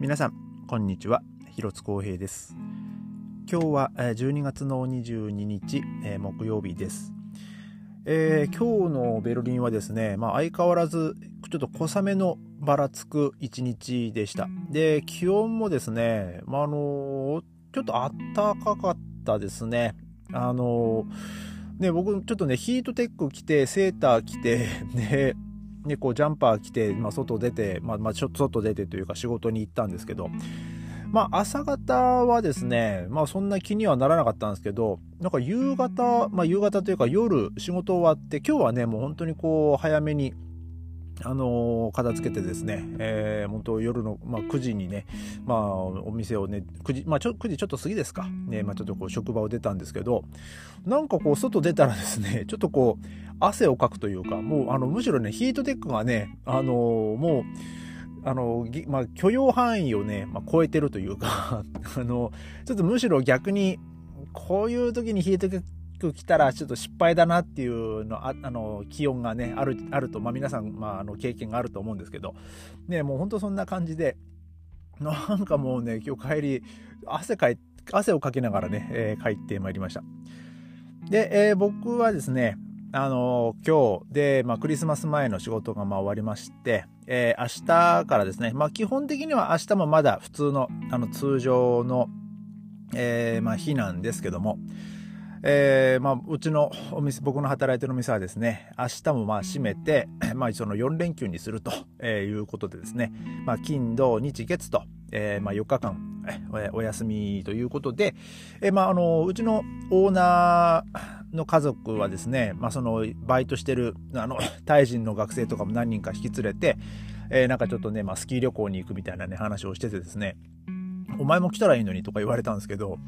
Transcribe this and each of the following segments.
皆さんこんにちは広津光平です今日は12月の22日木曜日ですえー、今日のベルリンはですね、まあ、相変わらずちょっと小雨のばらつく一日でした。で、気温もですね、まあ、あのちょっと暖かかったですね。あのね、僕ちょっとね、ヒートテック着て、セーター着て、ね、ね、こうジャンパー着て、まあ、外出て、まあ、まあ、ちょっと外出てというか仕事に行ったんですけど、まあ、朝方はですね、まあ、そんな気にはならなかったんですけど、なんか夕方、まあ、夕方というか夜仕事終わって、今日はね、もう本当にこう、早めに、あの、片付けてですね、えー、本当夜の、まあ、9時にね、まあ、お店をね、9時、まあ、ちょ9時ちょっと過ぎですか、ね、まあ、ちょっとこう職場を出たんですけど、なんかこう、外出たらですね、ちょっとこう、汗をかくというか、もう、あの、むしろね、ヒートテックがね、あの、もう、あの、まあ、許容範囲をね、まあ、超えてるというか あの、ちょっとむしろ逆に、こういう時にヒートテック来たらちょっと失敗だなっていうの、あの、気温がね、ある、あると、まあ、皆さん、まあ、あの、経験があると思うんですけど、ね、もう本当そんな感じで、なんかもうね、今日帰り、汗かい、汗をかきながらね、えー、帰ってまいりました。で、えー、僕はですね、あの今日で、まあ、クリスマス前の仕事がまあ終わりまして、えー、明日からですね、まあ、基本的には明日もまだ普通のあの通常の、えーまあ、日なんですけども、えーまあ、うちのお店僕の働いてるお店はですね明日もまあ閉めて、まあ、その4連休にするということでですね、まあ、金土日月と、えーまあ、4日間お休みということで、えーまあ、あのうちのオーナーの家族はですね、まあ、そのバイトしてるあのタイ人の学生とかも何人か引き連れて、えー、なんかちょっとね、まあ、スキー旅行に行くみたいなね話をしててですねお前も来たらいいのにとか言われたんですけど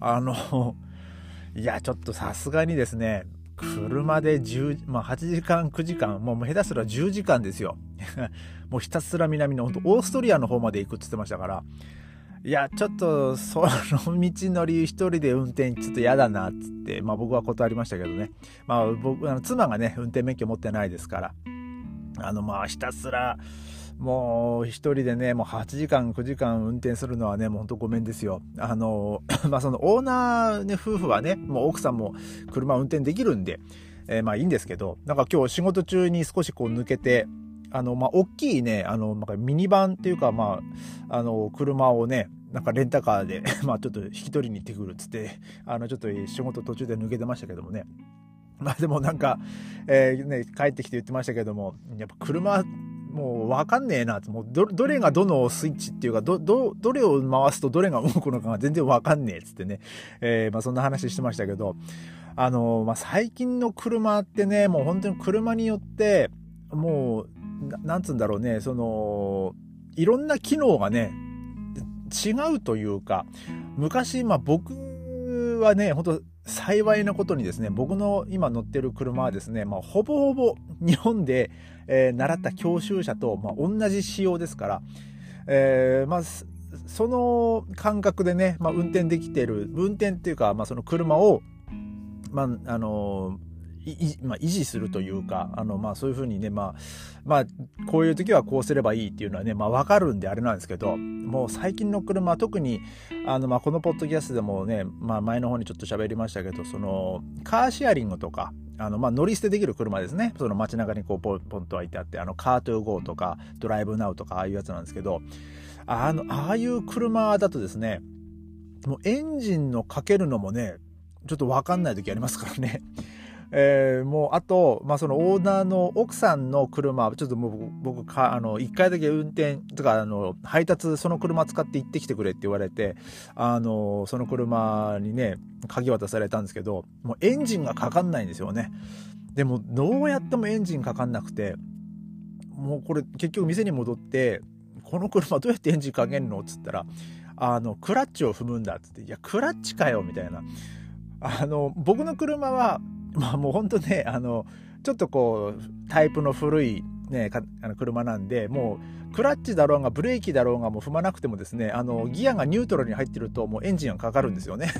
あのいやちょっとさすがにですね車で10、まあ、8時間9時間もう下手すら10時間ですよ。もうひたすら南の本当オーストリアの方まで行くって言ってましたから。いや、ちょっと、その道のり一人で運転ちょっと嫌だな、っつって、まあ僕は断りましたけどね。まあ僕、あの妻がね、運転免許持ってないですから、あの、まあひたすら、もう一人でね、もう8時間、9時間運転するのはね、もうほんとごめんですよ。あの、まあそのオーナーね、夫婦はね、もう奥さんも車運転できるんで、えー、まあいいんですけど、なんか今日仕事中に少しこう抜けて、あの、まあ、大きいね、あの、まあ、ミニバンっていうか、まあ、あの、車をね、なんかレンタカーで まあちょっと引き取りに行ってくるっつって、あのちょっと仕事途中で抜けてましたけどもね。まあでもなんか、えー、ね、帰ってきて言ってましたけども、やっぱ車、もうわかんねえなもうど、どれがどのスイッチっていうか、ど、ど、どれを回すとどれが動くのかが全然わかんねえっつってね、えー、まあそんな話してましたけど、あの、まあ最近の車ってね、もう本当に車によって、もう、なんつうんだろうね、その、いろんな機能がね、違うというか、昔、まあ僕はね、本当幸いなことにですね、僕の今乗ってる車はですね、まあ、ほぼほぼ日本で、えー、習った教習車と、まあ、同じ仕様ですから、えー、まあ、その感覚でね、まあ、運転できてる、運転っていうか、まあ、その車を、まあ、あのまあ、維持するというか、あの、まあ、そういうふうにね、まあ、まあ、こういう時はこうすればいいっていうのはね、まあ、わかるんであれなんですけど、もう最近の車、特に、あの、まあ、このポッドキャストでもね、まあ、前の方にちょっと喋りましたけど、その、カーシェアリングとか、あの、まあ、乗り捨てできる車ですね。その街中にこう、ポンポンと置いてあって、あの、カートゥーゴーとか、ドライブナウとか、ああいうやつなんですけど、あの、ああいう車だとですね、もうエンジンのかけるのもね、ちょっとわかんない時ありますからね。えー、もうあと、まあ、そのオーナーの奥さんの車ちょっともう僕かあの1回だけ運転とかあの配達その車使って行ってきてくれって言われてあのその車にね鍵渡されたんですけどもうエンジンがかかんないんですよね。でもどうやってもエンジンかかんなくてもうこれ結局店に戻ってこの車どうやってエンジンかけんの？っつったらあのクラッチを踏むんだっつっていやクラッチかよみたいな。あの僕の車はまあもうほんとね、あの、ちょっとこう、タイプの古いね、あの車なんで、もう、クラッチだろうが、ブレーキだろうが、もう踏まなくてもですね、あの、ギアがニュートラルに入ってると、もうエンジンがかかるんですよね。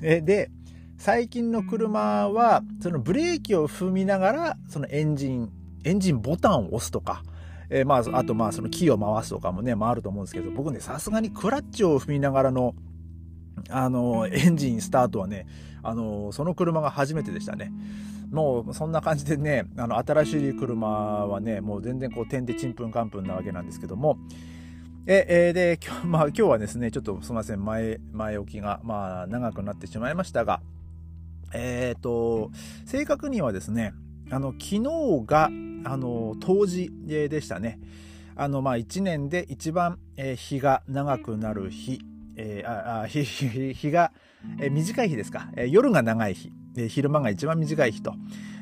で、最近の車は、そのブレーキを踏みながら、そのエンジン、エンジンボタンを押すとか、えー、まあ、あとまあそのキーを回すとかもね、まああると思うんですけど、僕ね、さすがにクラッチを踏みながらの、あの、エンジンスタートはね、あの、その車が初めてでしたね。もうそんな感じでね、あの、新しい車はね、もう全然こう点でちんぷんかんぷんなわけなんですけども、え、えー、で、今日、まあ今日はですね、ちょっとすみません、前、前置きが、まあ長くなってしまいましたが、えっ、ー、と、正確にはですね、あの、昨日が、あの、冬至でしたね。あの、まあ一年で一番、えー、日が長くなる日、えー、ああ日 日が、えー、短い日ですか、えー、夜が長い日、えー、昼間が一番短い日と、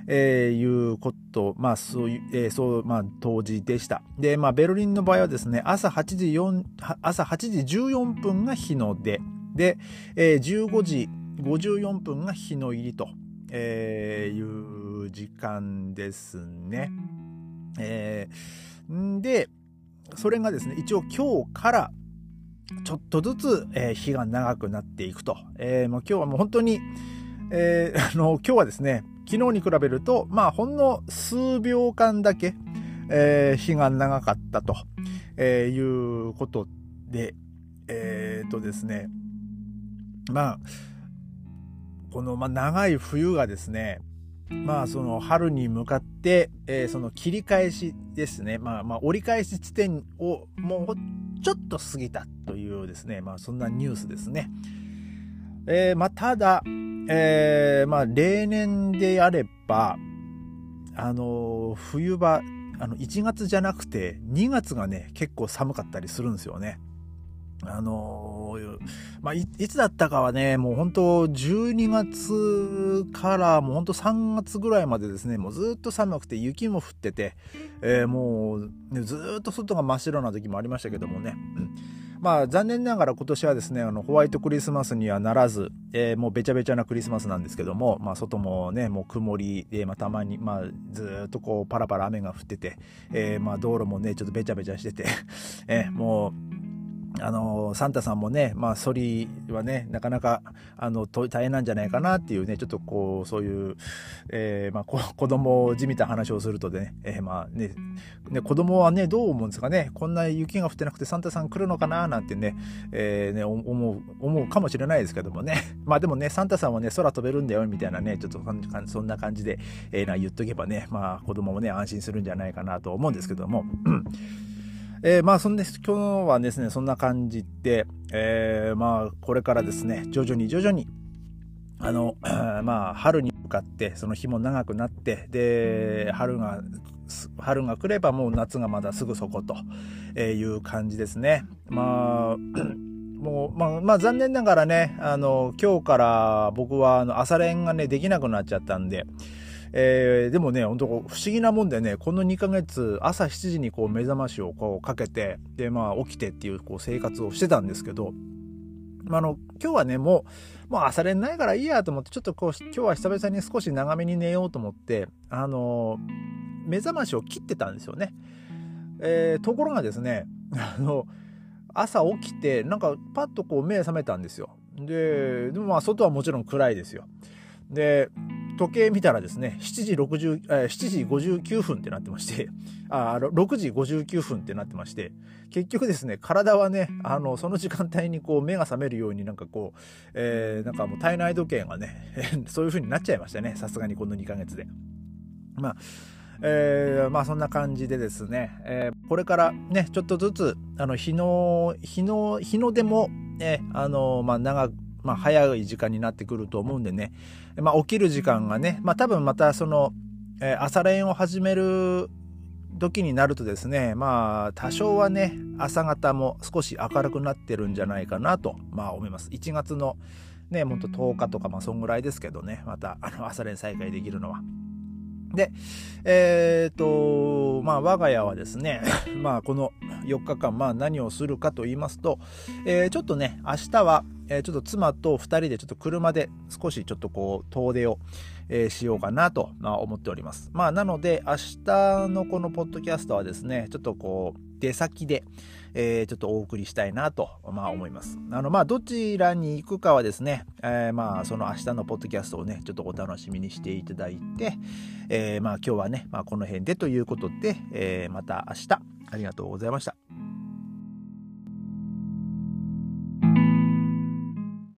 えー、いうこと、まあ、そういう、えー、そう、まあ、当時でした。で、まあ、ベルリンの場合はですね、朝8時4、朝8時14分が日の出。で、えー、15時54分が日の入りと、えー、いう時間ですね。えー、んで、それがですね、一応今日からちょっとずつ、えー、日が長くなっていくと。えー、もう今日はもう本当に、えー、あの、今日はですね、昨日に比べると、まあ、ほんの数秒間だけ、えー、日が長かったと、えー、いうことで、えー、っとですね、まあ、この、まあ、長い冬がですね、まあ、その春に向かって、えー、その切り返しですね、まあ、まあ、折り返し地点をもうちょっと過ぎたというですね、まあ、そんなニュースですね。えー、まあ、ただ、えー、まあ、例年であれば、あの、冬場、あの、1月じゃなくて、2月がね、結構寒かったりするんですよね。あのまあい、いつだったかはね、もう本当12月からもう本当3月ぐらいまでですね、もうずっと寒くて雪も降ってて、えー、もう、ね、ずっと外が真っ白な時もありましたけどもね。まあ残念ながら今年はですね、あのホワイトクリスマスにはならず、えー、もうべちゃべちゃなクリスマスなんですけども、まあ外もね、もう曇りで、まあたまに、まあずっとこうパラパラ雨が降ってて、えー、まあ道路もね、ちょっとべちゃべちゃしてて、えー、もう、あのサンタさんもね、まあ、ソリはね、なかなか、あの、大変なんじゃないかなっていうね、ちょっとこう、そういう、えー、まあ、子供じみた話をするとね、えー、まあね、ね、子供はね、どう思うんですかね、こんな雪が降ってなくてサンタさん来るのかななんてね、えー、ね、思う、思うかもしれないですけどもね。まあでもね、サンタさんはね、空飛べるんだよ、みたいなね、ちょっとそんな感じで、えー、な言っとけばね、まあ子供もね、安心するんじゃないかなと思うんですけども、えー、まあそんで今日はですねそんな感じで、えー、まあこれからですね徐々に徐々にあの まあ春に向かってその日も長くなってで春が春が来ればもう夏がまだすぐそこという感じですね。まあ もう、まあ、まあ、残念ながらね、あの、今日から僕は、あの、朝練がね、できなくなっちゃったんで、えー、でもね、本当不思議なもんでね、この2ヶ月、朝7時にこう目覚ましをこうかけて、で、まあ起きてっていうこう生活をしてたんですけど、まあ、の、今日はね、もう、もう朝練ないからいいやと思って、ちょっとこう、今日は久々に少し長めに寝ようと思って、あの、目覚ましを切ってたんですよね。えー、ところがですね、あの、朝起きて、なんかパッとこう目覚めたんですよ。で、でもまあ外はもちろん暗いですよ。で、時計見たらですね、7時60、え7時59分ってなってまして、あ、6時59分ってなってまして、結局ですね、体はね、あの、その時間帯にこう目が覚めるようになんかこう、えー、なんかもう体内時計がね、そういう風になっちゃいましたね、さすがにこの2ヶ月で。まあ、えー、まあそんな感じでですね、えー、これからね、ちょっとずつ、あの、日の、日の、日の出も、ね、あの、まあ長く、まあ、早い時間になってくると思うんでね、まあ、起きる時間がね、まあ、多分またその、えー、朝練を始める時になるとですね、まあ、多少はね、朝方も少し明るくなってるんじゃないかなと、まあ、思います。1月のね、ほんと10日とか、まあ、そんぐらいですけどね、また、あの、朝練再開できるのは。で、えっ、ー、と、まあ、我が家はですね、まあ、この4日間、まあ、何をするかと言いますと、えー、ちょっとね、明日は、えー、ちょっと妻と2人でちょっと車で少しちょっとこう遠出を、えー、しようかなと、まあ、思っております。まあなので明日のこのポッドキャストはですね、ちょっとこう、出先で、えー、ちょっとお送りしたいなと、まあ、思います。あの、まあ、どちらに行くかはですね、えー、まあ、その明日のポッドキャストをね、ちょっとお楽しみにしていただいて、えー、まあ、今日はね、まあ、この辺でということで、え、また明日、ありがとうございました。